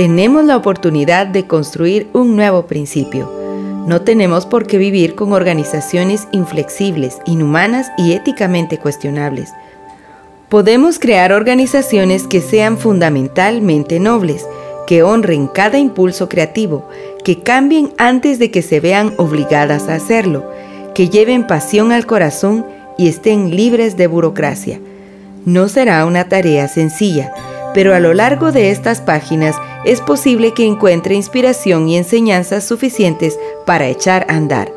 Tenemos la oportunidad de construir un nuevo principio. No tenemos por qué vivir con organizaciones inflexibles, inhumanas y éticamente cuestionables. Podemos crear organizaciones que sean fundamentalmente nobles, que honren cada impulso creativo, que cambien antes de que se vean obligadas a hacerlo, que lleven pasión al corazón y estén libres de burocracia. No será una tarea sencilla, pero a lo largo de estas páginas es posible que encuentre inspiración y enseñanzas suficientes para echar a andar.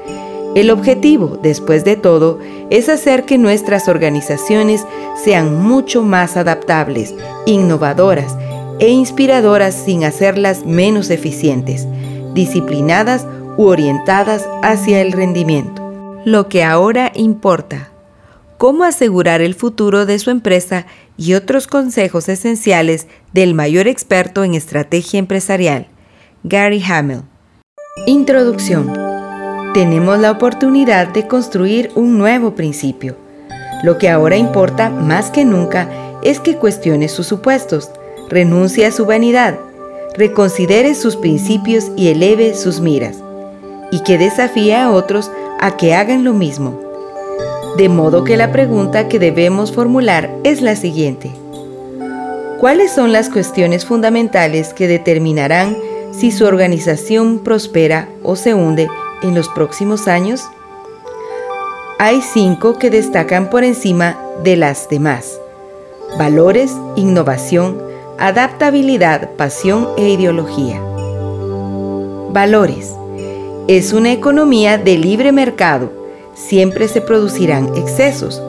El objetivo, después de todo, es hacer que nuestras organizaciones sean mucho más adaptables, innovadoras e inspiradoras sin hacerlas menos eficientes, disciplinadas u orientadas hacia el rendimiento. Lo que ahora importa. Cómo asegurar el futuro de su empresa y otros consejos esenciales del mayor experto en estrategia empresarial, Gary Hamel. Introducción. Tenemos la oportunidad de construir un nuevo principio. Lo que ahora importa más que nunca es que cuestione sus supuestos, renuncie a su vanidad, reconsidere sus principios y eleve sus miras, y que desafíe a otros a que hagan lo mismo. De modo que la pregunta que debemos formular es la siguiente. ¿Cuáles son las cuestiones fundamentales que determinarán si su organización prospera o se hunde en los próximos años? Hay cinco que destacan por encima de las demás. Valores, innovación, adaptabilidad, pasión e ideología. Valores. Es una economía de libre mercado siempre se producirán excesos,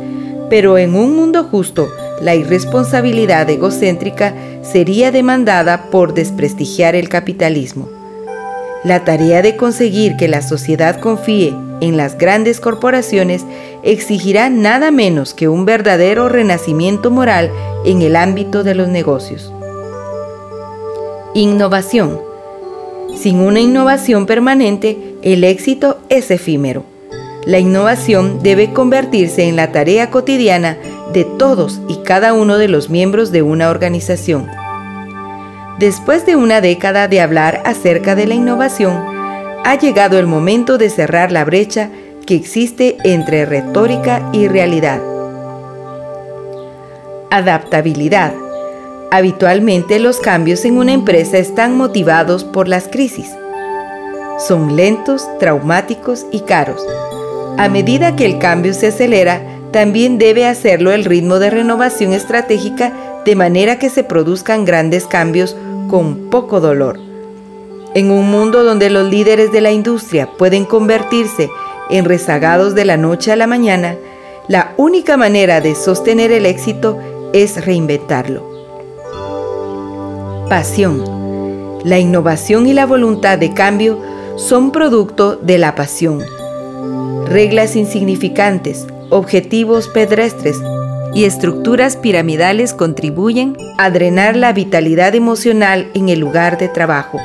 pero en un mundo justo, la irresponsabilidad egocéntrica sería demandada por desprestigiar el capitalismo. La tarea de conseguir que la sociedad confíe en las grandes corporaciones exigirá nada menos que un verdadero renacimiento moral en el ámbito de los negocios. Innovación. Sin una innovación permanente, el éxito es efímero. La innovación debe convertirse en la tarea cotidiana de todos y cada uno de los miembros de una organización. Después de una década de hablar acerca de la innovación, ha llegado el momento de cerrar la brecha que existe entre retórica y realidad. Adaptabilidad. Habitualmente los cambios en una empresa están motivados por las crisis. Son lentos, traumáticos y caros a medida que el cambio se acelera, también debe hacerlo el ritmo de renovación estratégica de manera que se produzcan grandes cambios con poco dolor. En un mundo donde los líderes de la industria pueden convertirse en rezagados de la noche a la mañana, la única manera de sostener el éxito es reinventarlo. Pasión. La innovación y la voluntad de cambio son producto de la pasión reglas insignificantes, objetivos pedestres y estructuras piramidales contribuyen a drenar la vitalidad emocional en el lugar de trabajo.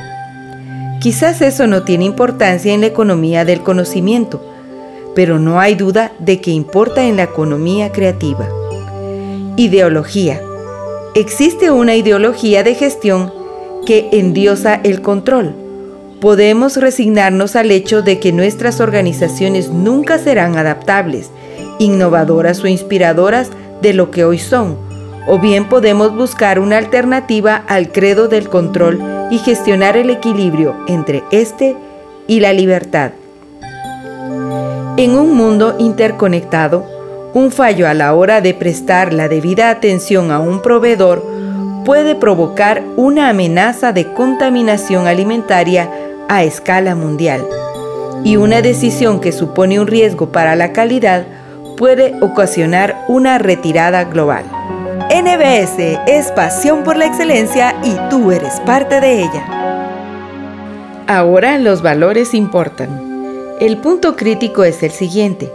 Quizás eso no tiene importancia en la economía del conocimiento, pero no hay duda de que importa en la economía creativa. Ideología. Existe una ideología de gestión que endiosa el control podemos resignarnos al hecho de que nuestras organizaciones nunca serán adaptables, innovadoras o inspiradoras de lo que hoy son, o bien podemos buscar una alternativa al credo del control y gestionar el equilibrio entre este y la libertad. En un mundo interconectado, un fallo a la hora de prestar la debida atención a un proveedor puede provocar una amenaza de contaminación alimentaria a escala mundial y una decisión que supone un riesgo para la calidad puede ocasionar una retirada global. NBS es pasión por la excelencia y tú eres parte de ella. Ahora los valores importan. El punto crítico es el siguiente.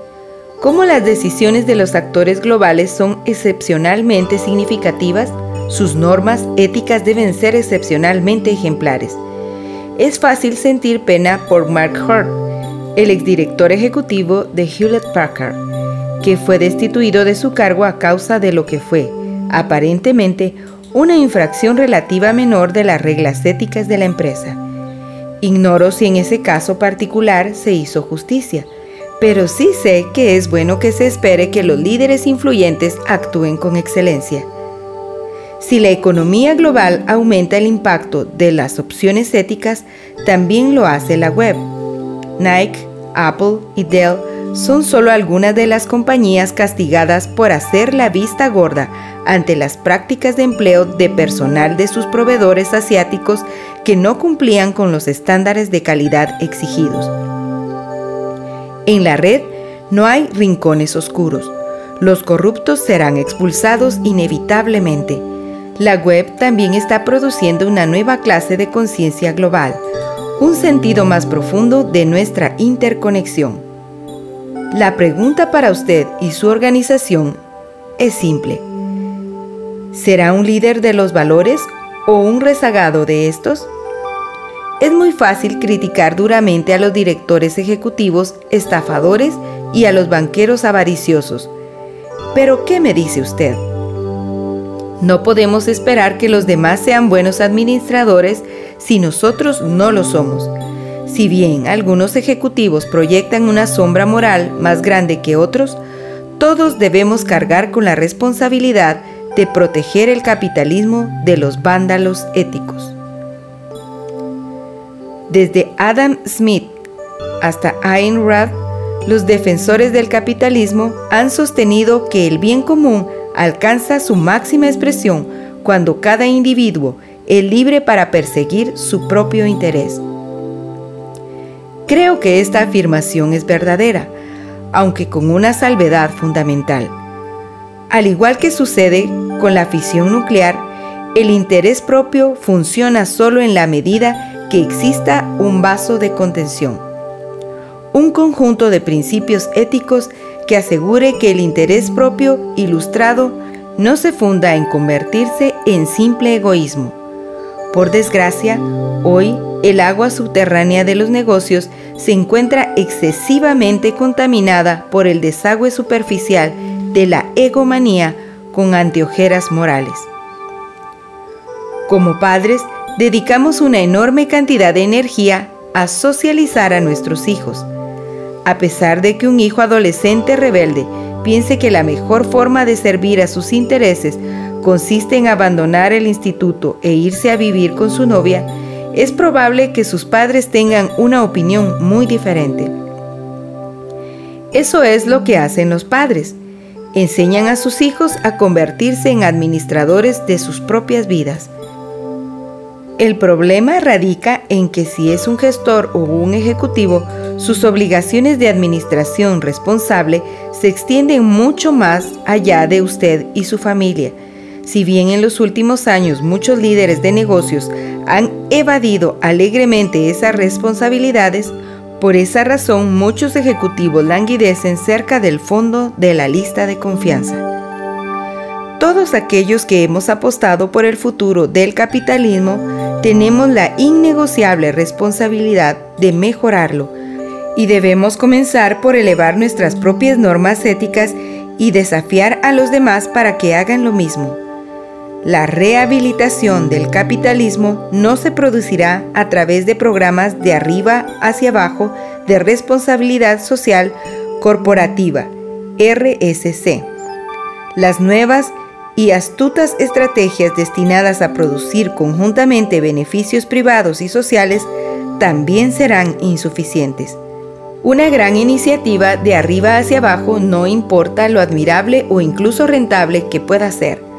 ¿Cómo las decisiones de los actores globales son excepcionalmente significativas? Sus normas éticas deben ser excepcionalmente ejemplares. Es fácil sentir pena por Mark Hurt, el exdirector ejecutivo de Hewlett Packard, que fue destituido de su cargo a causa de lo que fue, aparentemente, una infracción relativa menor de las reglas éticas de la empresa. Ignoro si en ese caso particular se hizo justicia, pero sí sé que es bueno que se espere que los líderes influyentes actúen con excelencia. Si la economía global aumenta el impacto de las opciones éticas, también lo hace la web. Nike, Apple y Dell son solo algunas de las compañías castigadas por hacer la vista gorda ante las prácticas de empleo de personal de sus proveedores asiáticos que no cumplían con los estándares de calidad exigidos. En la red no hay rincones oscuros. Los corruptos serán expulsados inevitablemente. La web también está produciendo una nueva clase de conciencia global, un sentido más profundo de nuestra interconexión. La pregunta para usted y su organización es simple. ¿Será un líder de los valores o un rezagado de estos? Es muy fácil criticar duramente a los directores ejecutivos estafadores y a los banqueros avariciosos. Pero ¿qué me dice usted? No podemos esperar que los demás sean buenos administradores si nosotros no lo somos. Si bien algunos ejecutivos proyectan una sombra moral más grande que otros, todos debemos cargar con la responsabilidad de proteger el capitalismo de los vándalos éticos. Desde Adam Smith hasta Ayn Rand, los defensores del capitalismo han sostenido que el bien común alcanza su máxima expresión cuando cada individuo es libre para perseguir su propio interés. Creo que esta afirmación es verdadera, aunque con una salvedad fundamental. Al igual que sucede con la fisión nuclear, el interés propio funciona solo en la medida que exista un vaso de contención. Un conjunto de principios éticos que asegure que el interés propio ilustrado no se funda en convertirse en simple egoísmo. Por desgracia, hoy el agua subterránea de los negocios se encuentra excesivamente contaminada por el desagüe superficial de la egomanía con anteojeras morales. Como padres, dedicamos una enorme cantidad de energía a socializar a nuestros hijos. A pesar de que un hijo adolescente rebelde piense que la mejor forma de servir a sus intereses consiste en abandonar el instituto e irse a vivir con su novia, es probable que sus padres tengan una opinión muy diferente. Eso es lo que hacen los padres enseñan a sus hijos a convertirse en administradores de sus propias vidas. El problema radica en que si es un gestor o un ejecutivo, sus obligaciones de administración responsable se extienden mucho más allá de usted y su familia. Si bien en los últimos años muchos líderes de negocios han evadido alegremente esas responsabilidades, por esa razón, muchos ejecutivos languidecen cerca del fondo de la lista de confianza. Todos aquellos que hemos apostado por el futuro del capitalismo tenemos la innegociable responsabilidad de mejorarlo y debemos comenzar por elevar nuestras propias normas éticas y desafiar a los demás para que hagan lo mismo. La rehabilitación del capitalismo no se producirá a través de programas de arriba hacia abajo de responsabilidad social corporativa, RSC. Las nuevas y astutas estrategias destinadas a producir conjuntamente beneficios privados y sociales también serán insuficientes. Una gran iniciativa de arriba hacia abajo no importa lo admirable o incluso rentable que pueda ser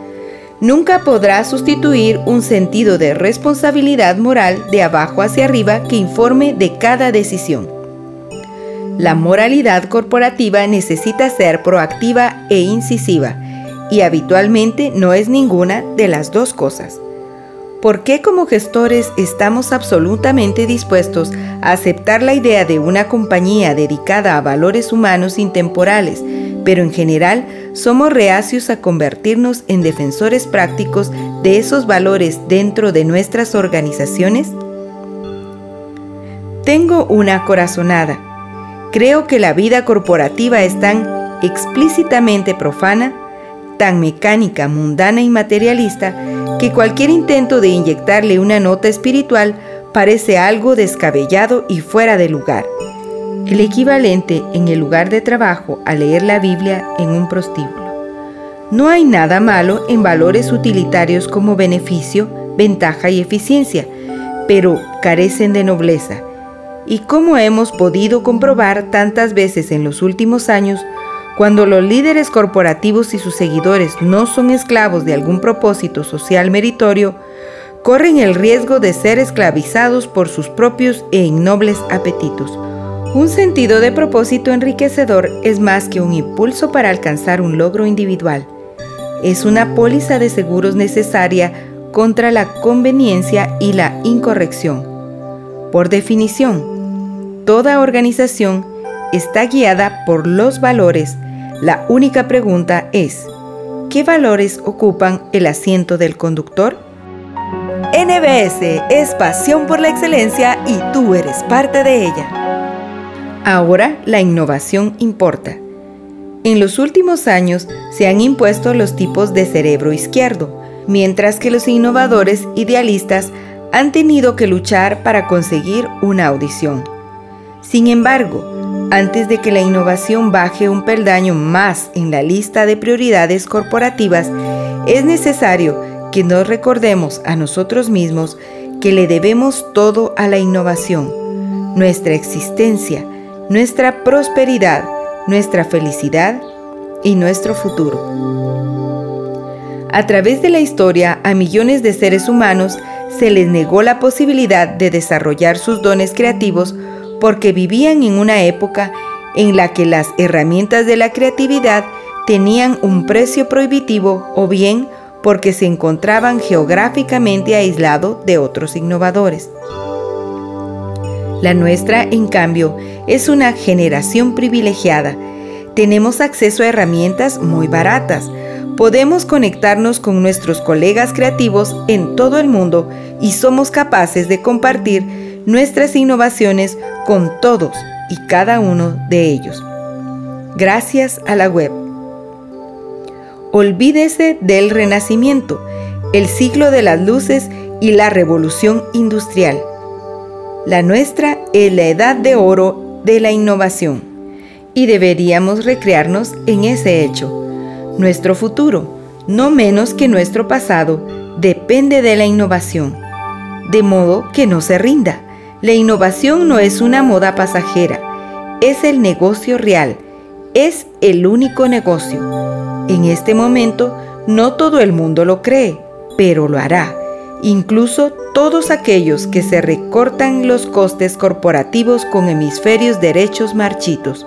nunca podrá sustituir un sentido de responsabilidad moral de abajo hacia arriba que informe de cada decisión. La moralidad corporativa necesita ser proactiva e incisiva, y habitualmente no es ninguna de las dos cosas. ¿Por qué como gestores estamos absolutamente dispuestos a aceptar la idea de una compañía dedicada a valores humanos intemporales, pero en general somos reacios a convertirnos en defensores prácticos de esos valores dentro de nuestras organizaciones? Tengo una corazonada. Creo que la vida corporativa es tan explícitamente profana, tan mecánica, mundana y materialista, que cualquier intento de inyectarle una nota espiritual parece algo descabellado y fuera de lugar. El equivalente en el lugar de trabajo a leer la Biblia en un prostíbulo. No hay nada malo en valores utilitarios como beneficio, ventaja y eficiencia, pero carecen de nobleza. Y como hemos podido comprobar tantas veces en los últimos años, cuando los líderes corporativos y sus seguidores no son esclavos de algún propósito social meritorio, corren el riesgo de ser esclavizados por sus propios e innobles apetitos. Un sentido de propósito enriquecedor es más que un impulso para alcanzar un logro individual. Es una póliza de seguros necesaria contra la conveniencia y la incorrección. Por definición, toda organización está guiada por los valores la única pregunta es, ¿qué valores ocupan el asiento del conductor? NBS es pasión por la excelencia y tú eres parte de ella. Ahora la innovación importa. En los últimos años se han impuesto los tipos de cerebro izquierdo, mientras que los innovadores idealistas han tenido que luchar para conseguir una audición. Sin embargo, antes de que la innovación baje un peldaño más en la lista de prioridades corporativas, es necesario que nos recordemos a nosotros mismos que le debemos todo a la innovación, nuestra existencia, nuestra prosperidad, nuestra felicidad y nuestro futuro. A través de la historia, a millones de seres humanos se les negó la posibilidad de desarrollar sus dones creativos porque vivían en una época en la que las herramientas de la creatividad tenían un precio prohibitivo o bien porque se encontraban geográficamente aislados de otros innovadores. La nuestra, en cambio, es una generación privilegiada. Tenemos acceso a herramientas muy baratas. Podemos conectarnos con nuestros colegas creativos en todo el mundo y somos capaces de compartir nuestras innovaciones con todos y cada uno de ellos. Gracias a la web. Olvídese del renacimiento, el siglo de las luces y la revolución industrial. La nuestra es la edad de oro de la innovación y deberíamos recrearnos en ese hecho. Nuestro futuro, no menos que nuestro pasado, depende de la innovación, de modo que no se rinda la innovación no es una moda pasajera, es el negocio real, es el único negocio. En este momento no todo el mundo lo cree, pero lo hará, incluso todos aquellos que se recortan los costes corporativos con hemisferios derechos marchitos.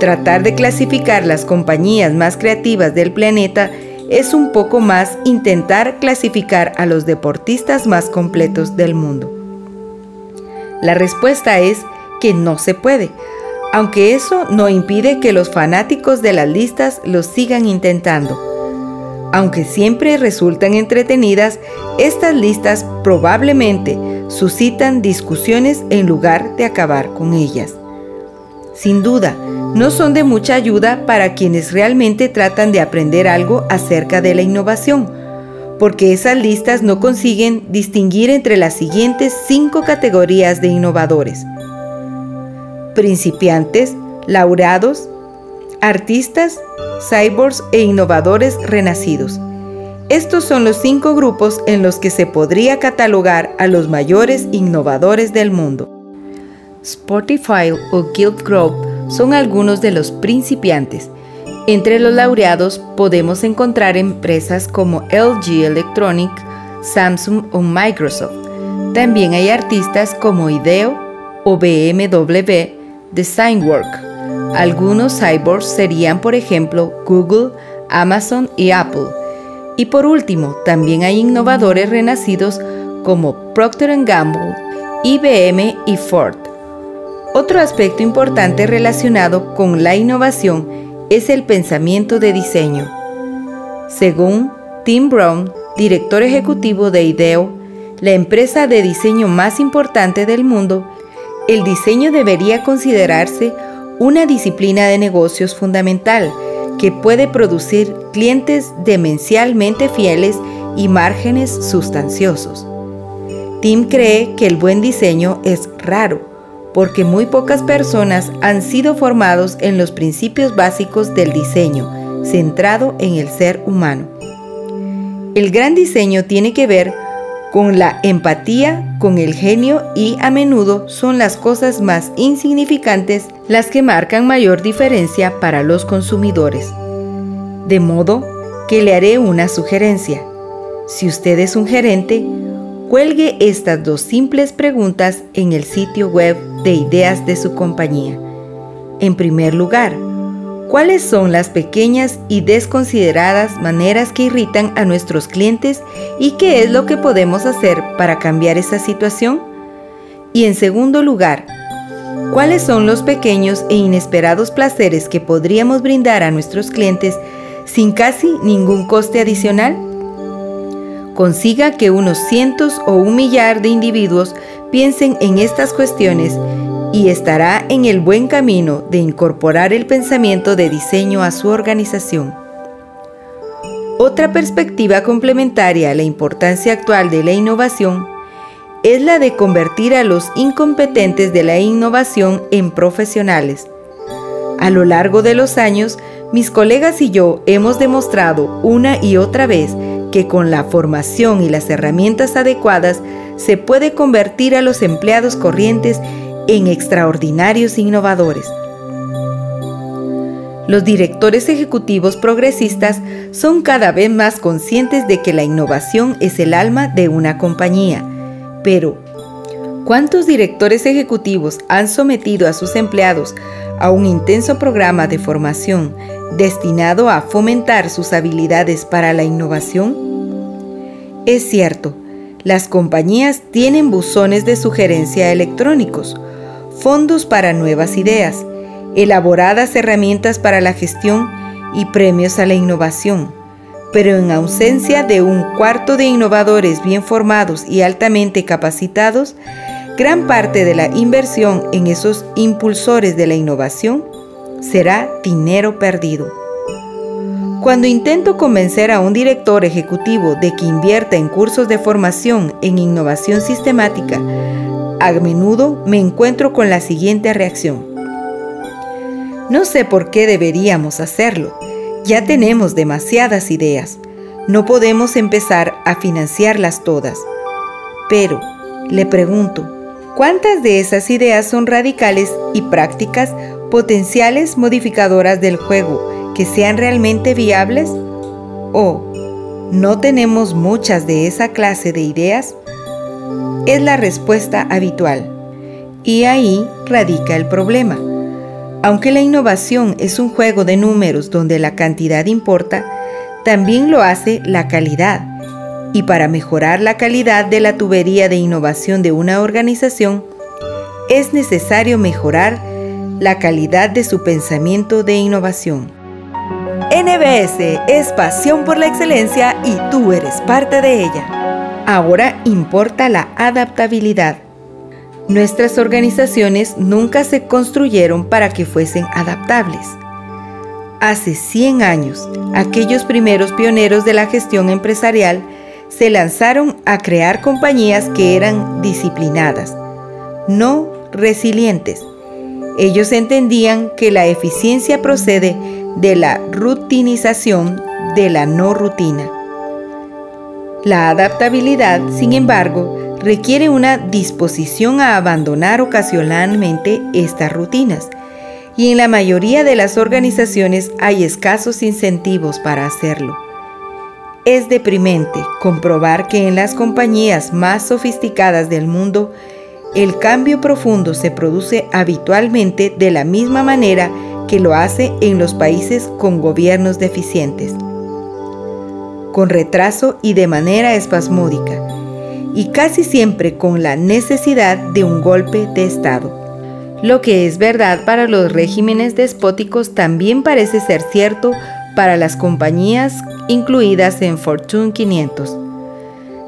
Tratar de clasificar las compañías más creativas del planeta es un poco más intentar clasificar a los deportistas más completos del mundo. La respuesta es que no se puede, aunque eso no impide que los fanáticos de las listas lo sigan intentando. Aunque siempre resultan entretenidas, estas listas probablemente suscitan discusiones en lugar de acabar con ellas. Sin duda, no son de mucha ayuda para quienes realmente tratan de aprender algo acerca de la innovación, porque esas listas no consiguen distinguir entre las siguientes cinco categorías de innovadores. Principiantes, laureados, artistas, cyborgs e innovadores renacidos. Estos son los cinco grupos en los que se podría catalogar a los mayores innovadores del mundo. Spotify o Guild Group son algunos de los principiantes, entre los laureados podemos encontrar empresas como LG Electronic, Samsung o Microsoft. También hay artistas como IDEO o BMW Designwork. Algunos cyborgs serían, por ejemplo, Google, Amazon y Apple. Y por último, también hay innovadores renacidos como Procter Gamble, IBM y Ford. Otro aspecto importante relacionado con la innovación es el pensamiento de diseño. Según Tim Brown, director ejecutivo de IDEO, la empresa de diseño más importante del mundo, el diseño debería considerarse una disciplina de negocios fundamental que puede producir clientes demencialmente fieles y márgenes sustanciosos. Tim cree que el buen diseño es raro porque muy pocas personas han sido formados en los principios básicos del diseño, centrado en el ser humano. El gran diseño tiene que ver con la empatía, con el genio y a menudo son las cosas más insignificantes las que marcan mayor diferencia para los consumidores. De modo que le haré una sugerencia. Si usted es un gerente, cuelgue estas dos simples preguntas en el sitio web de ideas de su compañía. En primer lugar, ¿Cuáles son las pequeñas y desconsideradas maneras que irritan a nuestros clientes y qué es lo que podemos hacer para cambiar esa situación? Y en segundo lugar, ¿cuáles son los pequeños e inesperados placeres que podríamos brindar a nuestros clientes sin casi ningún coste adicional? Consiga que unos cientos o un millar de individuos piensen en estas cuestiones y estará en el buen camino de incorporar el pensamiento de diseño a su organización. Otra perspectiva complementaria a la importancia actual de la innovación es la de convertir a los incompetentes de la innovación en profesionales. A lo largo de los años, mis colegas y yo hemos demostrado una y otra vez que con la formación y las herramientas adecuadas se puede convertir a los empleados corrientes en extraordinarios innovadores. Los directores ejecutivos progresistas son cada vez más conscientes de que la innovación es el alma de una compañía. Pero, ¿cuántos directores ejecutivos han sometido a sus empleados a un intenso programa de formación destinado a fomentar sus habilidades para la innovación? Es cierto, las compañías tienen buzones de sugerencia electrónicos, fondos para nuevas ideas, elaboradas herramientas para la gestión y premios a la innovación. Pero en ausencia de un cuarto de innovadores bien formados y altamente capacitados, gran parte de la inversión en esos impulsores de la innovación será dinero perdido. Cuando intento convencer a un director ejecutivo de que invierta en cursos de formación en innovación sistemática, a menudo me encuentro con la siguiente reacción. No sé por qué deberíamos hacerlo. Ya tenemos demasiadas ideas. No podemos empezar a financiarlas todas. Pero, le pregunto, ¿cuántas de esas ideas son radicales y prácticas potenciales modificadoras del juego que sean realmente viables? ¿O no tenemos muchas de esa clase de ideas? es la respuesta habitual. Y ahí radica el problema. Aunque la innovación es un juego de números donde la cantidad importa, también lo hace la calidad. Y para mejorar la calidad de la tubería de innovación de una organización, es necesario mejorar la calidad de su pensamiento de innovación. NBS es pasión por la excelencia y tú eres parte de ella. Ahora importa la adaptabilidad. Nuestras organizaciones nunca se construyeron para que fuesen adaptables. Hace 100 años, aquellos primeros pioneros de la gestión empresarial se lanzaron a crear compañías que eran disciplinadas, no resilientes. Ellos entendían que la eficiencia procede de la rutinización de la no rutina. La adaptabilidad, sin embargo, requiere una disposición a abandonar ocasionalmente estas rutinas, y en la mayoría de las organizaciones hay escasos incentivos para hacerlo. Es deprimente comprobar que en las compañías más sofisticadas del mundo, el cambio profundo se produce habitualmente de la misma manera que lo hace en los países con gobiernos deficientes, con retraso y de manera espasmódica, y casi siempre con la necesidad de un golpe de Estado. Lo que es verdad para los regímenes despóticos también parece ser cierto para las compañías incluidas en Fortune 500.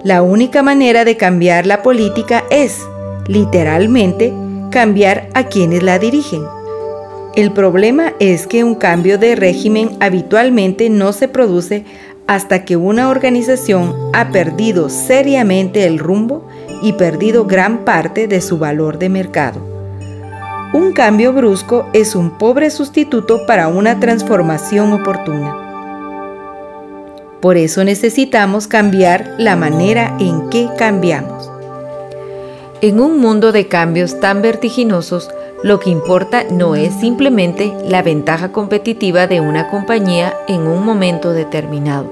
La única manera de cambiar la política es, literalmente, cambiar a quienes la dirigen. El problema es que un cambio de régimen habitualmente no se produce hasta que una organización ha perdido seriamente el rumbo y perdido gran parte de su valor de mercado. Un cambio brusco es un pobre sustituto para una transformación oportuna. Por eso necesitamos cambiar la manera en que cambiamos. En un mundo de cambios tan vertiginosos, lo que importa no es simplemente la ventaja competitiva de una compañía en un momento determinado,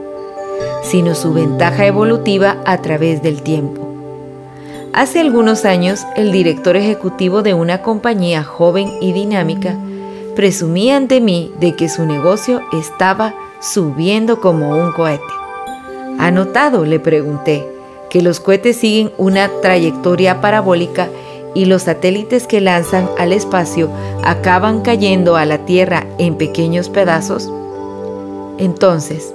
sino su ventaja evolutiva a través del tiempo. Hace algunos años, el director ejecutivo de una compañía joven y dinámica presumía ante mí de que su negocio estaba subiendo como un cohete. ¿Ha notado? le pregunté, que los cohetes siguen una trayectoria parabólica y los satélites que lanzan al espacio acaban cayendo a la Tierra en pequeños pedazos? Entonces,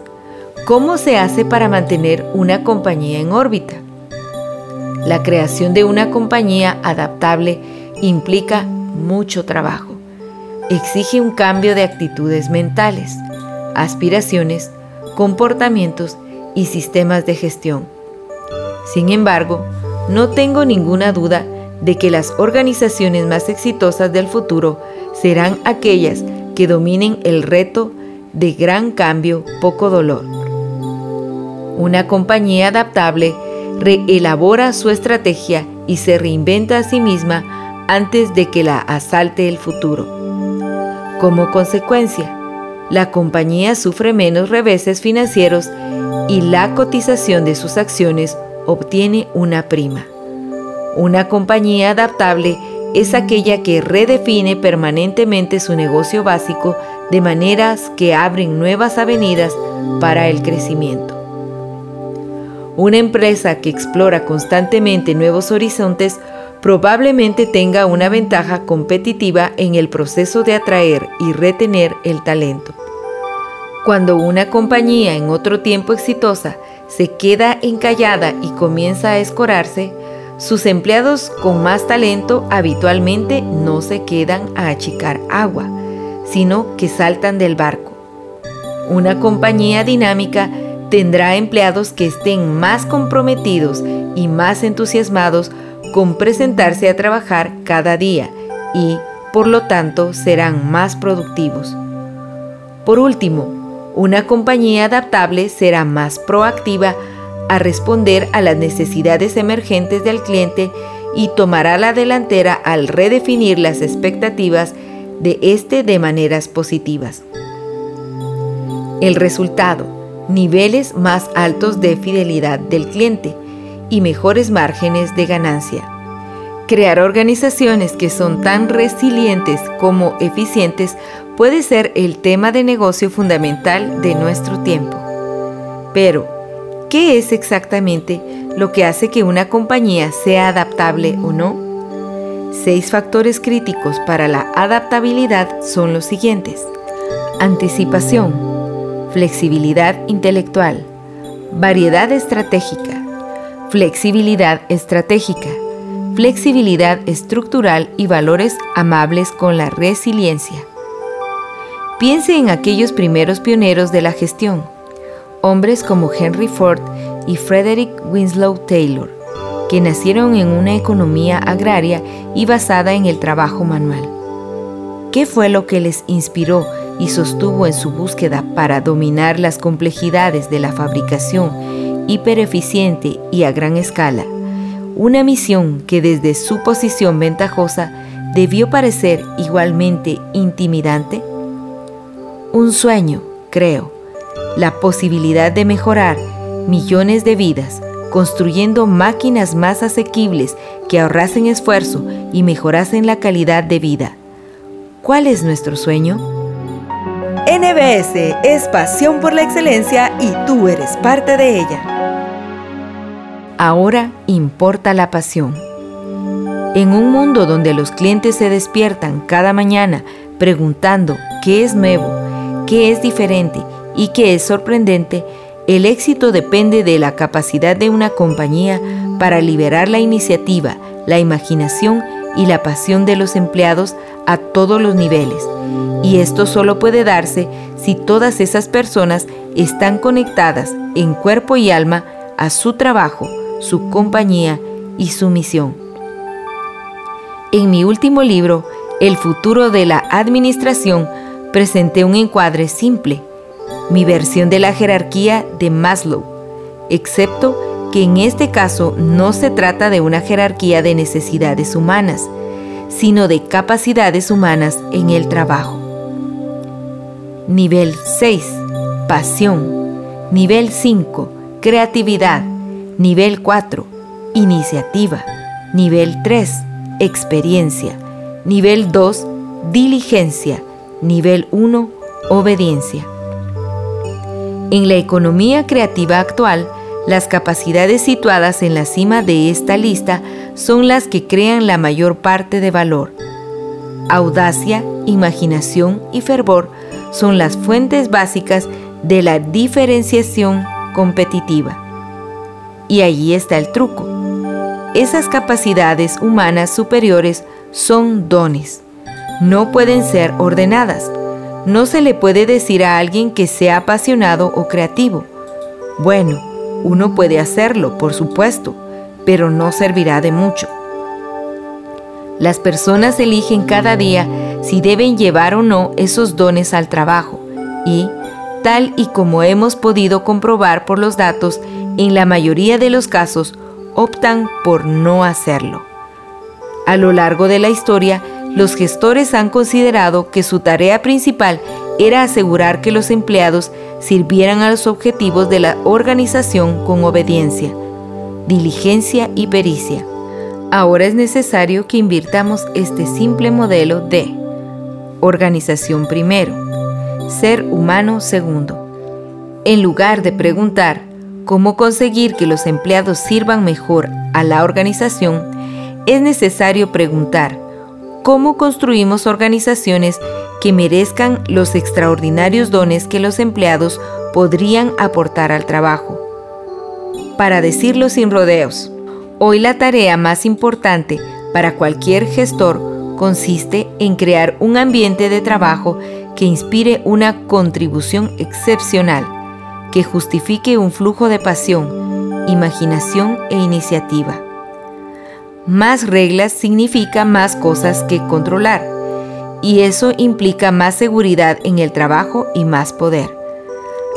¿cómo se hace para mantener una compañía en órbita? La creación de una compañía adaptable implica mucho trabajo. Exige un cambio de actitudes mentales, aspiraciones, comportamientos y sistemas de gestión. Sin embargo, no tengo ninguna duda de que las organizaciones más exitosas del futuro serán aquellas que dominen el reto de gran cambio, poco dolor. Una compañía adaptable reelabora su estrategia y se reinventa a sí misma antes de que la asalte el futuro. Como consecuencia, la compañía sufre menos reveses financieros y la cotización de sus acciones obtiene una prima. Una compañía adaptable es aquella que redefine permanentemente su negocio básico de maneras que abren nuevas avenidas para el crecimiento. Una empresa que explora constantemente nuevos horizontes probablemente tenga una ventaja competitiva en el proceso de atraer y retener el talento. Cuando una compañía en otro tiempo exitosa se queda encallada y comienza a escorarse, sus empleados con más talento habitualmente no se quedan a achicar agua, sino que saltan del barco. Una compañía dinámica tendrá empleados que estén más comprometidos y más entusiasmados con presentarse a trabajar cada día y, por lo tanto, serán más productivos. Por último, una compañía adaptable será más proactiva a responder a las necesidades emergentes del cliente y tomará la delantera al redefinir las expectativas de este de maneras positivas. El resultado, niveles más altos de fidelidad del cliente y mejores márgenes de ganancia. Crear organizaciones que son tan resilientes como eficientes puede ser el tema de negocio fundamental de nuestro tiempo. Pero, ¿Qué es exactamente lo que hace que una compañía sea adaptable o no? Seis factores críticos para la adaptabilidad son los siguientes. Anticipación, flexibilidad intelectual, variedad estratégica, flexibilidad estratégica, flexibilidad estructural y valores amables con la resiliencia. Piense en aquellos primeros pioneros de la gestión hombres como Henry Ford y Frederick Winslow Taylor, que nacieron en una economía agraria y basada en el trabajo manual. ¿Qué fue lo que les inspiró y sostuvo en su búsqueda para dominar las complejidades de la fabricación hipereficiente y a gran escala? Una misión que desde su posición ventajosa debió parecer igualmente intimidante. Un sueño, creo la posibilidad de mejorar millones de vidas construyendo máquinas más asequibles que ahorrasen esfuerzo y mejorasen la calidad de vida. ¿Cuál es nuestro sueño? NBS es pasión por la excelencia y tú eres parte de ella. Ahora importa la pasión. En un mundo donde los clientes se despiertan cada mañana preguntando qué es nuevo, qué es diferente y qué es sorprendente, el éxito depende de la capacidad de una compañía para liberar la iniciativa, la imaginación y la pasión de los empleados a todos los niveles. Y esto solo puede darse si todas esas personas están conectadas en cuerpo y alma a su trabajo, su compañía y su misión. En mi último libro, El futuro de la administración, presenté un encuadre simple, mi versión de la jerarquía de Maslow, excepto que en este caso no se trata de una jerarquía de necesidades humanas, sino de capacidades humanas en el trabajo. Nivel 6. Pasión. Nivel 5. Creatividad. Nivel 4. Iniciativa. Nivel 3. Experiencia. Nivel 2. Diligencia. Nivel 1. Obediencia. En la economía creativa actual, las capacidades situadas en la cima de esta lista son las que crean la mayor parte de valor. Audacia, imaginación y fervor son las fuentes básicas de la diferenciación competitiva. Y allí está el truco. Esas capacidades humanas superiores son dones. No pueden ser ordenadas. No se le puede decir a alguien que sea apasionado o creativo. Bueno, uno puede hacerlo, por supuesto, pero no servirá de mucho. Las personas eligen cada día si deben llevar o no esos dones al trabajo y, tal y como hemos podido comprobar por los datos, en la mayoría de los casos optan por no hacerlo. A lo largo de la historia, los gestores han considerado que su tarea principal era asegurar que los empleados sirvieran a los objetivos de la organización con obediencia, diligencia y pericia. Ahora es necesario que invirtamos este simple modelo de organización primero, ser humano segundo. En lugar de preguntar cómo conseguir que los empleados sirvan mejor a la organización, es necesario preguntar cómo construimos organizaciones que merezcan los extraordinarios dones que los empleados podrían aportar al trabajo. Para decirlo sin rodeos, hoy la tarea más importante para cualquier gestor consiste en crear un ambiente de trabajo que inspire una contribución excepcional, que justifique un flujo de pasión, imaginación e iniciativa. Más reglas significa más cosas que controlar y eso implica más seguridad en el trabajo y más poder.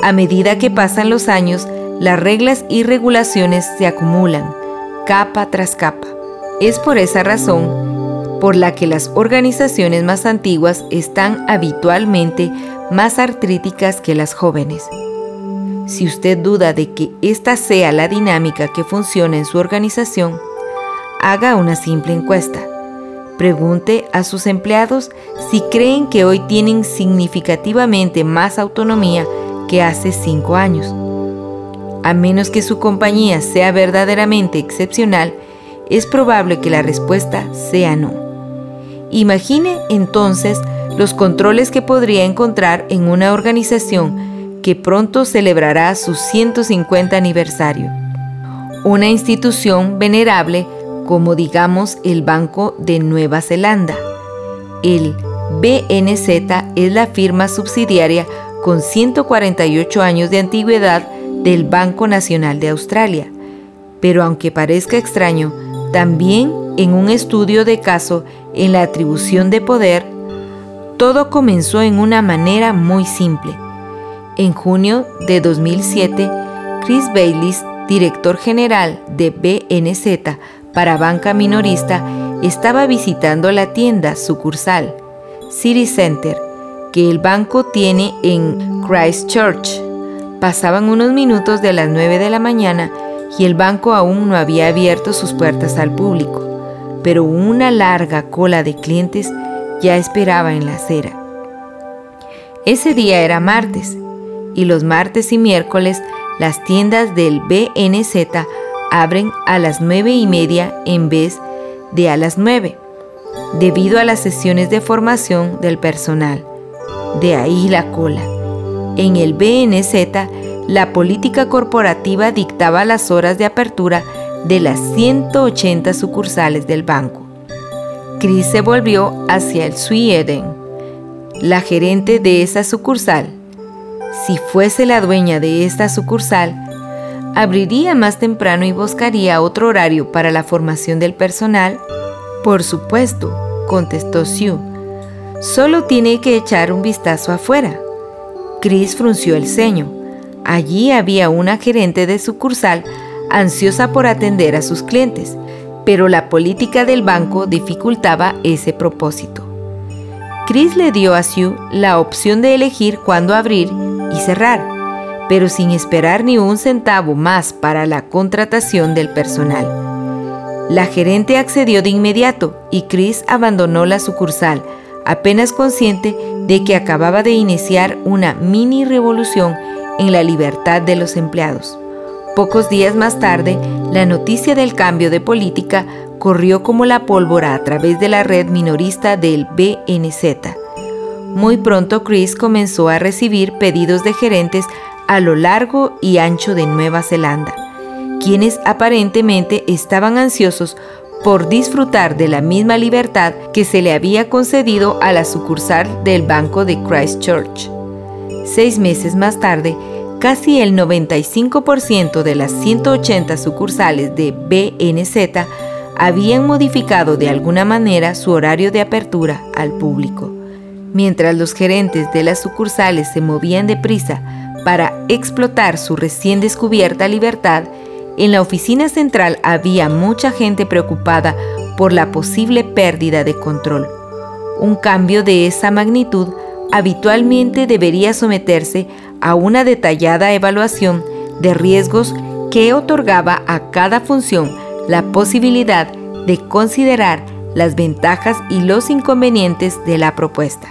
A medida que pasan los años, las reglas y regulaciones se acumulan, capa tras capa. Es por esa razón por la que las organizaciones más antiguas están habitualmente más artríticas que las jóvenes. Si usted duda de que esta sea la dinámica que funciona en su organización, haga una simple encuesta. Pregunte a sus empleados si creen que hoy tienen significativamente más autonomía que hace cinco años. A menos que su compañía sea verdaderamente excepcional, es probable que la respuesta sea no. Imagine entonces los controles que podría encontrar en una organización que pronto celebrará su 150 aniversario. Una institución venerable como digamos el Banco de Nueva Zelanda. El BNZ es la firma subsidiaria con 148 años de antigüedad del Banco Nacional de Australia. Pero aunque parezca extraño, también en un estudio de caso en la atribución de poder, todo comenzó en una manera muy simple. En junio de 2007, Chris Bayliss, director general de BNZ, para banca minorista estaba visitando la tienda sucursal City Center que el banco tiene en Christchurch. Pasaban unos minutos de las 9 de la mañana y el banco aún no había abierto sus puertas al público, pero una larga cola de clientes ya esperaba en la acera. Ese día era martes y los martes y miércoles las tiendas del BNZ abren a las nueve y media en vez de a las nueve, debido a las sesiones de formación del personal. De ahí la cola. En el BNZ, la política corporativa dictaba las horas de apertura de las 180 sucursales del banco. Chris se volvió hacia el Sweden, la gerente de esa sucursal. Si fuese la dueña de esta sucursal, abriría más temprano y buscaría otro horario para la formación del personal. Por supuesto, contestó Sue. Solo tiene que echar un vistazo afuera. Chris frunció el ceño. Allí había una gerente de sucursal ansiosa por atender a sus clientes, pero la política del banco dificultaba ese propósito. Chris le dio a Sue la opción de elegir cuándo abrir y cerrar, pero sin esperar ni un centavo más para la contratación del personal. La gerente accedió de inmediato y Chris abandonó la sucursal, apenas consciente de que acababa de iniciar una mini revolución en la libertad de los empleados. Pocos días más tarde, la noticia del cambio de política corrió como la pólvora a través de la red minorista del BNZ. Muy pronto Chris comenzó a recibir pedidos de gerentes a lo largo y ancho de Nueva Zelanda, quienes aparentemente estaban ansiosos por disfrutar de la misma libertad que se le había concedido a la sucursal del Banco de Christchurch. Seis meses más tarde, casi el 95% de las 180 sucursales de BNZ habían modificado de alguna manera su horario de apertura al público. Mientras los gerentes de las sucursales se movían deprisa para explotar su recién descubierta libertad, en la oficina central había mucha gente preocupada por la posible pérdida de control. Un cambio de esa magnitud habitualmente debería someterse a una detallada evaluación de riesgos que otorgaba a cada función la posibilidad de considerar las ventajas y los inconvenientes de la propuesta.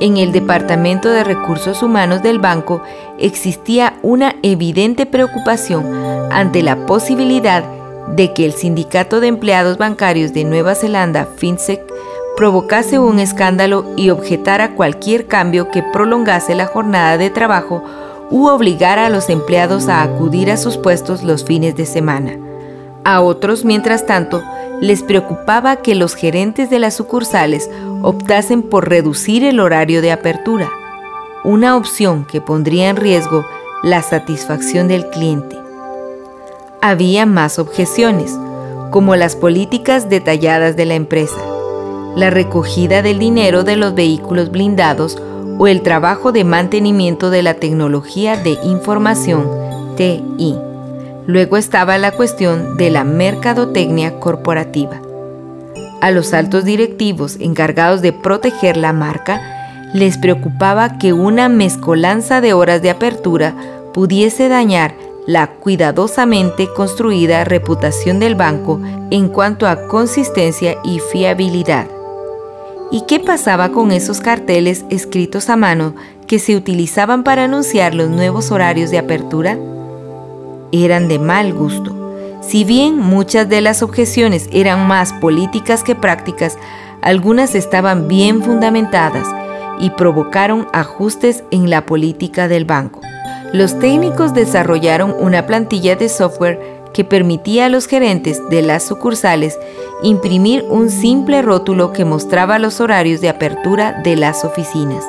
En el Departamento de Recursos Humanos del banco existía una evidente preocupación ante la posibilidad de que el Sindicato de Empleados Bancarios de Nueva Zelanda, FinSec, provocase un escándalo y objetara cualquier cambio que prolongase la jornada de trabajo u obligara a los empleados a acudir a sus puestos los fines de semana. A otros, mientras tanto, les preocupaba que los gerentes de las sucursales optasen por reducir el horario de apertura, una opción que pondría en riesgo la satisfacción del cliente. Había más objeciones, como las políticas detalladas de la empresa la recogida del dinero de los vehículos blindados o el trabajo de mantenimiento de la tecnología de información TI. Luego estaba la cuestión de la mercadotecnia corporativa. A los altos directivos encargados de proteger la marca les preocupaba que una mezcolanza de horas de apertura pudiese dañar la cuidadosamente construida reputación del banco en cuanto a consistencia y fiabilidad. ¿Y qué pasaba con esos carteles escritos a mano que se utilizaban para anunciar los nuevos horarios de apertura? Eran de mal gusto. Si bien muchas de las objeciones eran más políticas que prácticas, algunas estaban bien fundamentadas y provocaron ajustes en la política del banco. Los técnicos desarrollaron una plantilla de software que permitía a los gerentes de las sucursales imprimir un simple rótulo que mostraba los horarios de apertura de las oficinas.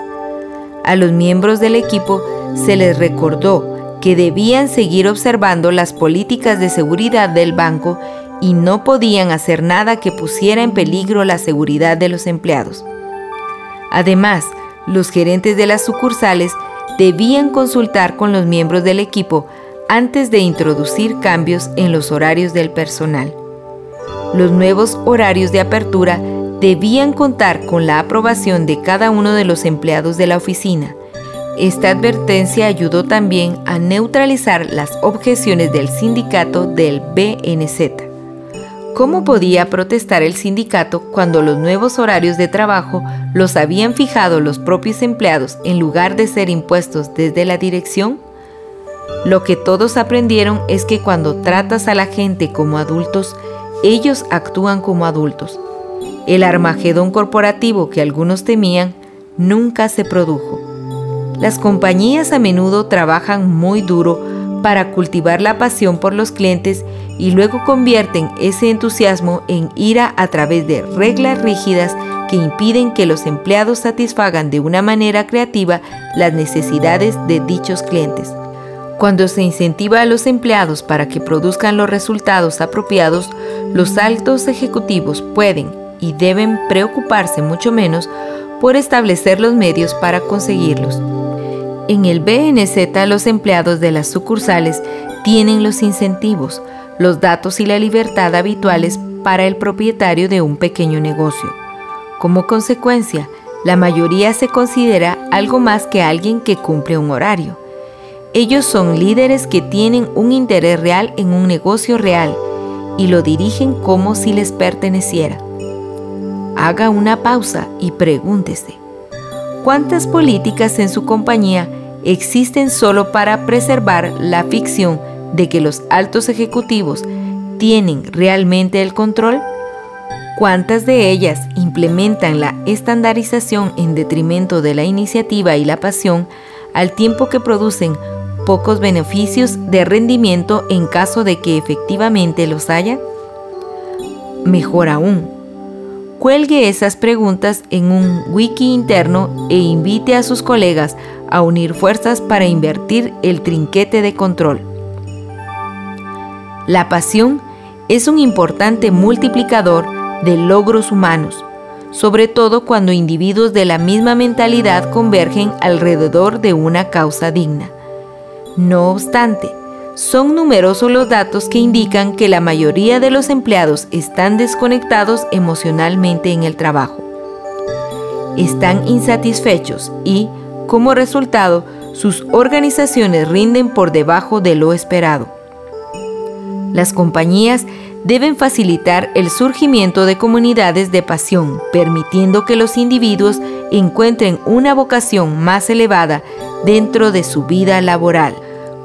A los miembros del equipo se les recordó que debían seguir observando las políticas de seguridad del banco y no podían hacer nada que pusiera en peligro la seguridad de los empleados. Además, los gerentes de las sucursales debían consultar con los miembros del equipo antes de introducir cambios en los horarios del personal. Los nuevos horarios de apertura debían contar con la aprobación de cada uno de los empleados de la oficina. Esta advertencia ayudó también a neutralizar las objeciones del sindicato del BNZ. ¿Cómo podía protestar el sindicato cuando los nuevos horarios de trabajo los habían fijado los propios empleados en lugar de ser impuestos desde la dirección? Lo que todos aprendieron es que cuando tratas a la gente como adultos, ellos actúan como adultos. El armagedón corporativo que algunos temían nunca se produjo. Las compañías a menudo trabajan muy duro para cultivar la pasión por los clientes y luego convierten ese entusiasmo en ira a través de reglas rígidas que impiden que los empleados satisfagan de una manera creativa las necesidades de dichos clientes. Cuando se incentiva a los empleados para que produzcan los resultados apropiados, los altos ejecutivos pueden y deben preocuparse mucho menos por establecer los medios para conseguirlos. En el BNZ los empleados de las sucursales tienen los incentivos, los datos y la libertad habituales para el propietario de un pequeño negocio. Como consecuencia, la mayoría se considera algo más que alguien que cumple un horario. Ellos son líderes que tienen un interés real en un negocio real y lo dirigen como si les perteneciera. Haga una pausa y pregúntese, ¿cuántas políticas en su compañía existen solo para preservar la ficción de que los altos ejecutivos tienen realmente el control? ¿Cuántas de ellas implementan la estandarización en detrimento de la iniciativa y la pasión al tiempo que producen pocos beneficios de rendimiento en caso de que efectivamente los haya? Mejor aún, cuelgue esas preguntas en un wiki interno e invite a sus colegas a unir fuerzas para invertir el trinquete de control. La pasión es un importante multiplicador de logros humanos, sobre todo cuando individuos de la misma mentalidad convergen alrededor de una causa digna. No obstante, son numerosos los datos que indican que la mayoría de los empleados están desconectados emocionalmente en el trabajo. Están insatisfechos y, como resultado, sus organizaciones rinden por debajo de lo esperado. Las compañías deben facilitar el surgimiento de comunidades de pasión, permitiendo que los individuos encuentren una vocación más elevada dentro de su vida laboral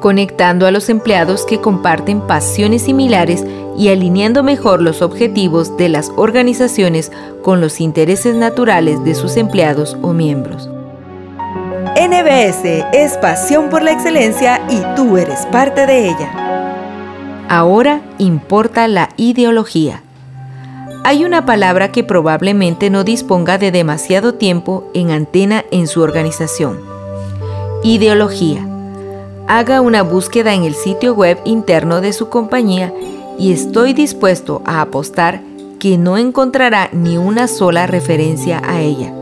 conectando a los empleados que comparten pasiones similares y alineando mejor los objetivos de las organizaciones con los intereses naturales de sus empleados o miembros. NBS es pasión por la excelencia y tú eres parte de ella. Ahora importa la ideología. Hay una palabra que probablemente no disponga de demasiado tiempo en antena en su organización. Ideología haga una búsqueda en el sitio web interno de su compañía y estoy dispuesto a apostar que no encontrará ni una sola referencia a ella.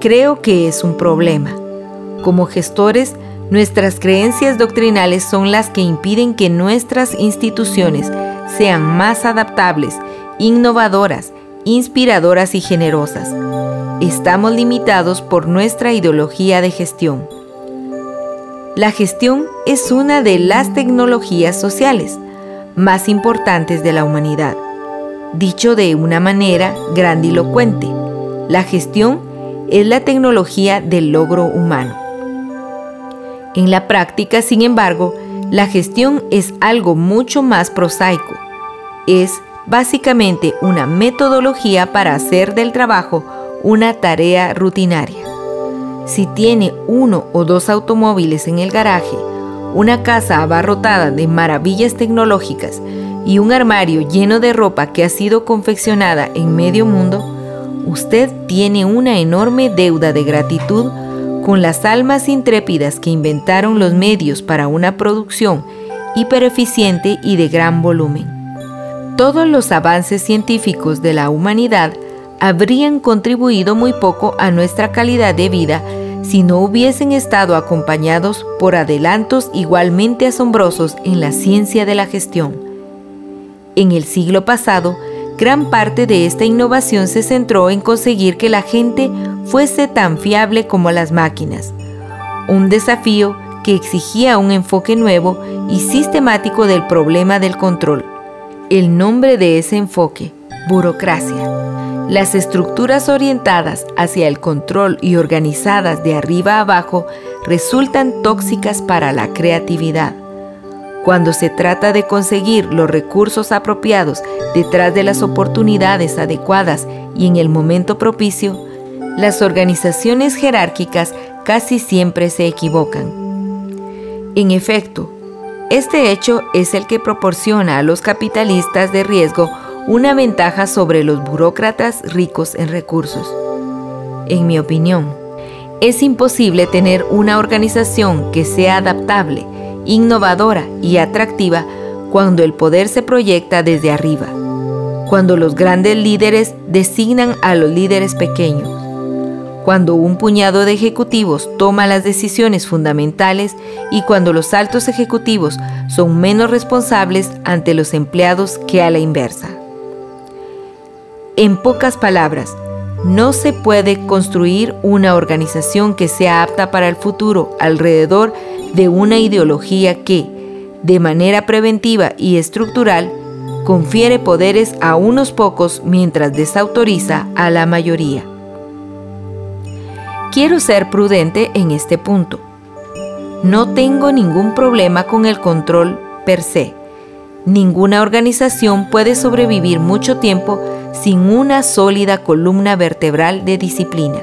Creo que es un problema. Como gestores, nuestras creencias doctrinales son las que impiden que nuestras instituciones sean más adaptables, innovadoras, inspiradoras y generosas. Estamos limitados por nuestra ideología de gestión. La gestión es una de las tecnologías sociales más importantes de la humanidad. Dicho de una manera grandilocuente, la gestión es la tecnología del logro humano. En la práctica, sin embargo, la gestión es algo mucho más prosaico. Es básicamente una metodología para hacer del trabajo una tarea rutinaria si tiene uno o dos automóviles en el garaje, una casa abarrotada de maravillas tecnológicas y un armario lleno de ropa que ha sido confeccionada en medio mundo, usted tiene una enorme deuda de gratitud con las almas intrépidas que inventaron los medios para una producción hipereficiente y de gran volumen. Todos los avances científicos de la humanidad habrían contribuido muy poco a nuestra calidad de vida si no hubiesen estado acompañados por adelantos igualmente asombrosos en la ciencia de la gestión. En el siglo pasado, gran parte de esta innovación se centró en conseguir que la gente fuese tan fiable como las máquinas, un desafío que exigía un enfoque nuevo y sistemático del problema del control. El nombre de ese enfoque, burocracia Las estructuras orientadas hacia el control y organizadas de arriba a abajo resultan tóxicas para la creatividad. Cuando se trata de conseguir los recursos apropiados detrás de las oportunidades adecuadas y en el momento propicio, las organizaciones jerárquicas casi siempre se equivocan. En efecto, este hecho es el que proporciona a los capitalistas de riesgo una ventaja sobre los burócratas ricos en recursos. En mi opinión, es imposible tener una organización que sea adaptable, innovadora y atractiva cuando el poder se proyecta desde arriba, cuando los grandes líderes designan a los líderes pequeños, cuando un puñado de ejecutivos toma las decisiones fundamentales y cuando los altos ejecutivos son menos responsables ante los empleados que a la inversa. En pocas palabras, no se puede construir una organización que sea apta para el futuro alrededor de una ideología que, de manera preventiva y estructural, confiere poderes a unos pocos mientras desautoriza a la mayoría. Quiero ser prudente en este punto. No tengo ningún problema con el control per se. Ninguna organización puede sobrevivir mucho tiempo sin una sólida columna vertebral de disciplina.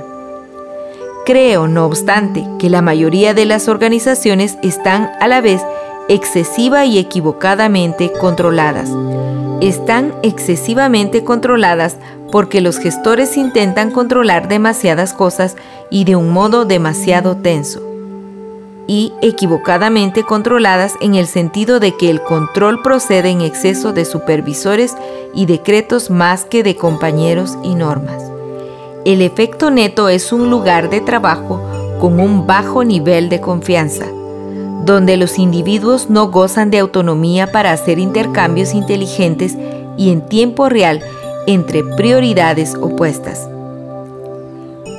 Creo, no obstante, que la mayoría de las organizaciones están a la vez excesiva y equivocadamente controladas. Están excesivamente controladas porque los gestores intentan controlar demasiadas cosas y de un modo demasiado tenso. Y equivocadamente controladas en el sentido de que el control procede en exceso de supervisores y decretos más que de compañeros y normas. El efecto neto es un lugar de trabajo con un bajo nivel de confianza, donde los individuos no gozan de autonomía para hacer intercambios inteligentes y en tiempo real entre prioridades opuestas.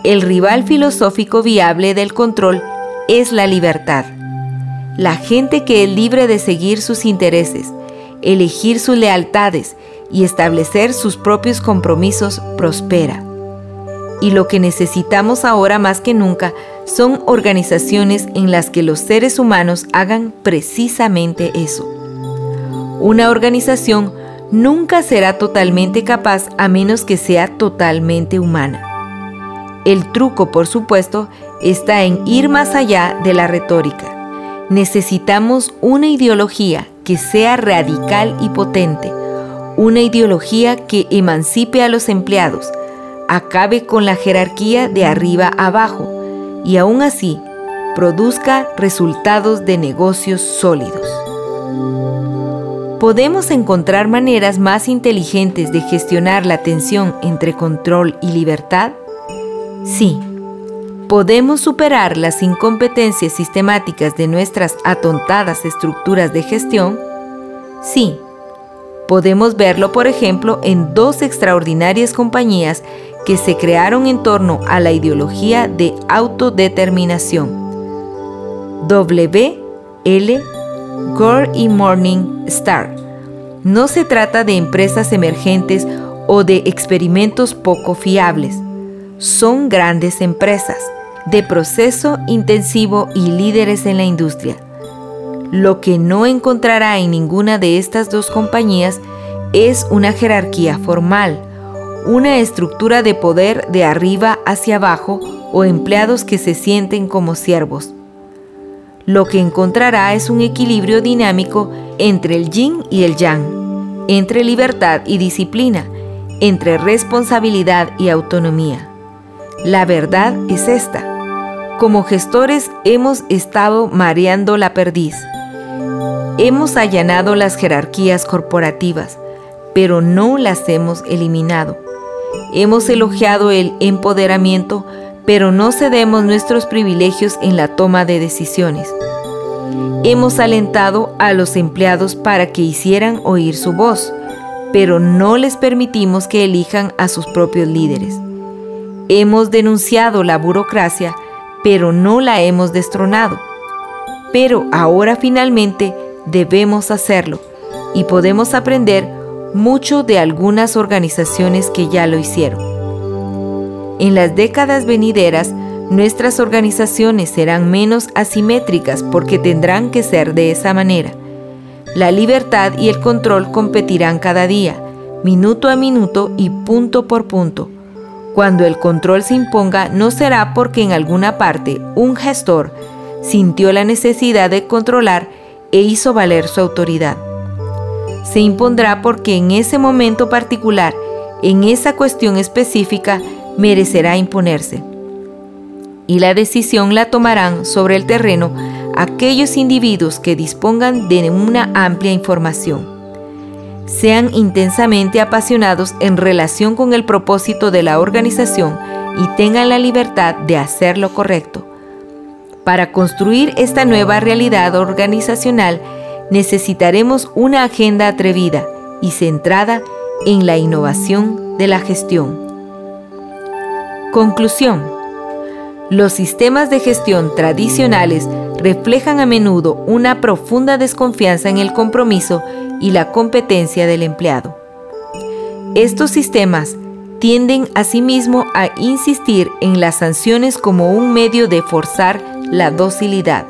El rival filosófico viable del control es la libertad. La gente que es libre de seguir sus intereses, elegir sus lealtades y establecer sus propios compromisos prospera. Y lo que necesitamos ahora más que nunca son organizaciones en las que los seres humanos hagan precisamente eso. Una organización nunca será totalmente capaz a menos que sea totalmente humana. El truco, por supuesto, está en ir más allá de la retórica. Necesitamos una ideología que sea radical y potente, una ideología que emancipe a los empleados, acabe con la jerarquía de arriba abajo y aún así produzca resultados de negocios sólidos. ¿Podemos encontrar maneras más inteligentes de gestionar la tensión entre control y libertad? Sí. ¿Podemos superar las incompetencias sistemáticas de nuestras atontadas estructuras de gestión? Sí. Podemos verlo, por ejemplo, en dos extraordinarias compañías que se crearon en torno a la ideología de autodeterminación. W. L. Gore y Morning Star. No se trata de empresas emergentes o de experimentos poco fiables. Son grandes empresas de proceso intensivo y líderes en la industria. Lo que no encontrará en ninguna de estas dos compañías es una jerarquía formal, una estructura de poder de arriba hacia abajo o empleados que se sienten como siervos lo que encontrará es un equilibrio dinámico entre el yin y el yang, entre libertad y disciplina, entre responsabilidad y autonomía. La verdad es esta. Como gestores hemos estado mareando la perdiz. Hemos allanado las jerarquías corporativas, pero no las hemos eliminado. Hemos elogiado el empoderamiento, pero no cedemos nuestros privilegios en la toma de decisiones. Hemos alentado a los empleados para que hicieran oír su voz, pero no les permitimos que elijan a sus propios líderes. Hemos denunciado la burocracia, pero no la hemos destronado. Pero ahora finalmente debemos hacerlo y podemos aprender mucho de algunas organizaciones que ya lo hicieron. En las décadas venideras, nuestras organizaciones serán menos asimétricas porque tendrán que ser de esa manera. La libertad y el control competirán cada día, minuto a minuto y punto por punto. Cuando el control se imponga no será porque en alguna parte un gestor sintió la necesidad de controlar e hizo valer su autoridad. Se impondrá porque en ese momento particular, en esa cuestión específica, merecerá imponerse. Y la decisión la tomarán sobre el terreno aquellos individuos que dispongan de una amplia información. Sean intensamente apasionados en relación con el propósito de la organización y tengan la libertad de hacer lo correcto. Para construir esta nueva realidad organizacional necesitaremos una agenda atrevida y centrada en la innovación de la gestión. Conclusión. Los sistemas de gestión tradicionales reflejan a menudo una profunda desconfianza en el compromiso y la competencia del empleado. Estos sistemas tienden asimismo a insistir en las sanciones como un medio de forzar la docilidad.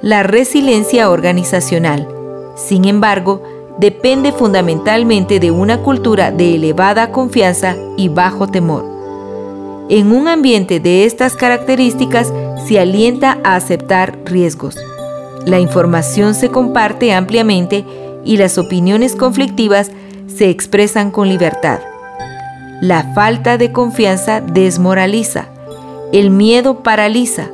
La resiliencia organizacional, sin embargo, depende fundamentalmente de una cultura de elevada confianza y bajo temor. En un ambiente de estas características se alienta a aceptar riesgos. La información se comparte ampliamente y las opiniones conflictivas se expresan con libertad. La falta de confianza desmoraliza. El miedo paraliza.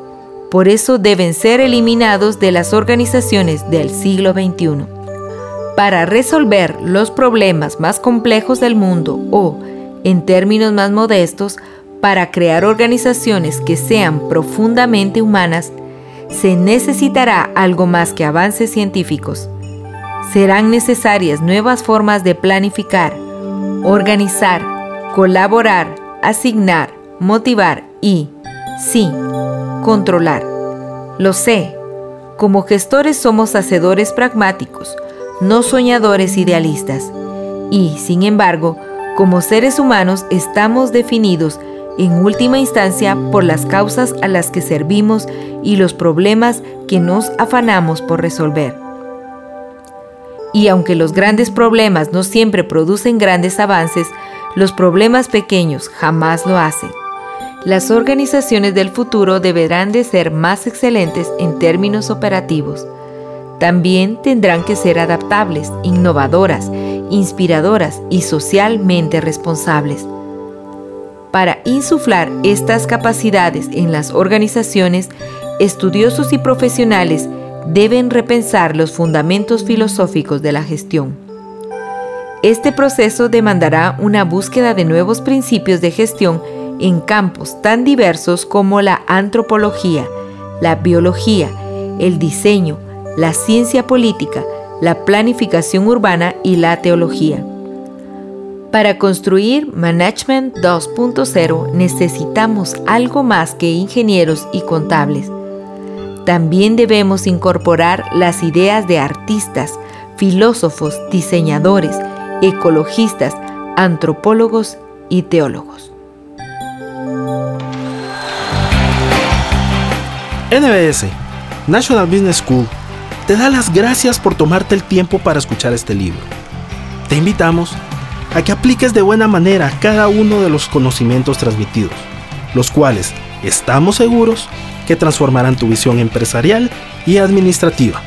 Por eso deben ser eliminados de las organizaciones del siglo XXI. Para resolver los problemas más complejos del mundo o, en términos más modestos, para crear organizaciones que sean profundamente humanas, se necesitará algo más que avances científicos. Serán necesarias nuevas formas de planificar, organizar, colaborar, asignar, motivar y, sí, controlar. Lo sé, como gestores somos hacedores pragmáticos, no soñadores idealistas. Y, sin embargo, como seres humanos estamos definidos en última instancia por las causas a las que servimos y los problemas que nos afanamos por resolver. Y aunque los grandes problemas no siempre producen grandes avances, los problemas pequeños jamás lo hacen. Las organizaciones del futuro deberán de ser más excelentes en términos operativos. También tendrán que ser adaptables, innovadoras, inspiradoras y socialmente responsables. Para insuflar estas capacidades en las organizaciones, estudiosos y profesionales deben repensar los fundamentos filosóficos de la gestión. Este proceso demandará una búsqueda de nuevos principios de gestión en campos tan diversos como la antropología, la biología, el diseño, la ciencia política, la planificación urbana y la teología. Para construir Management 2.0 necesitamos algo más que ingenieros y contables. También debemos incorporar las ideas de artistas, filósofos, diseñadores, ecologistas, antropólogos y teólogos. NBS, National Business School, te da las gracias por tomarte el tiempo para escuchar este libro. Te invitamos a que apliques de buena manera cada uno de los conocimientos transmitidos, los cuales estamos seguros que transformarán tu visión empresarial y administrativa.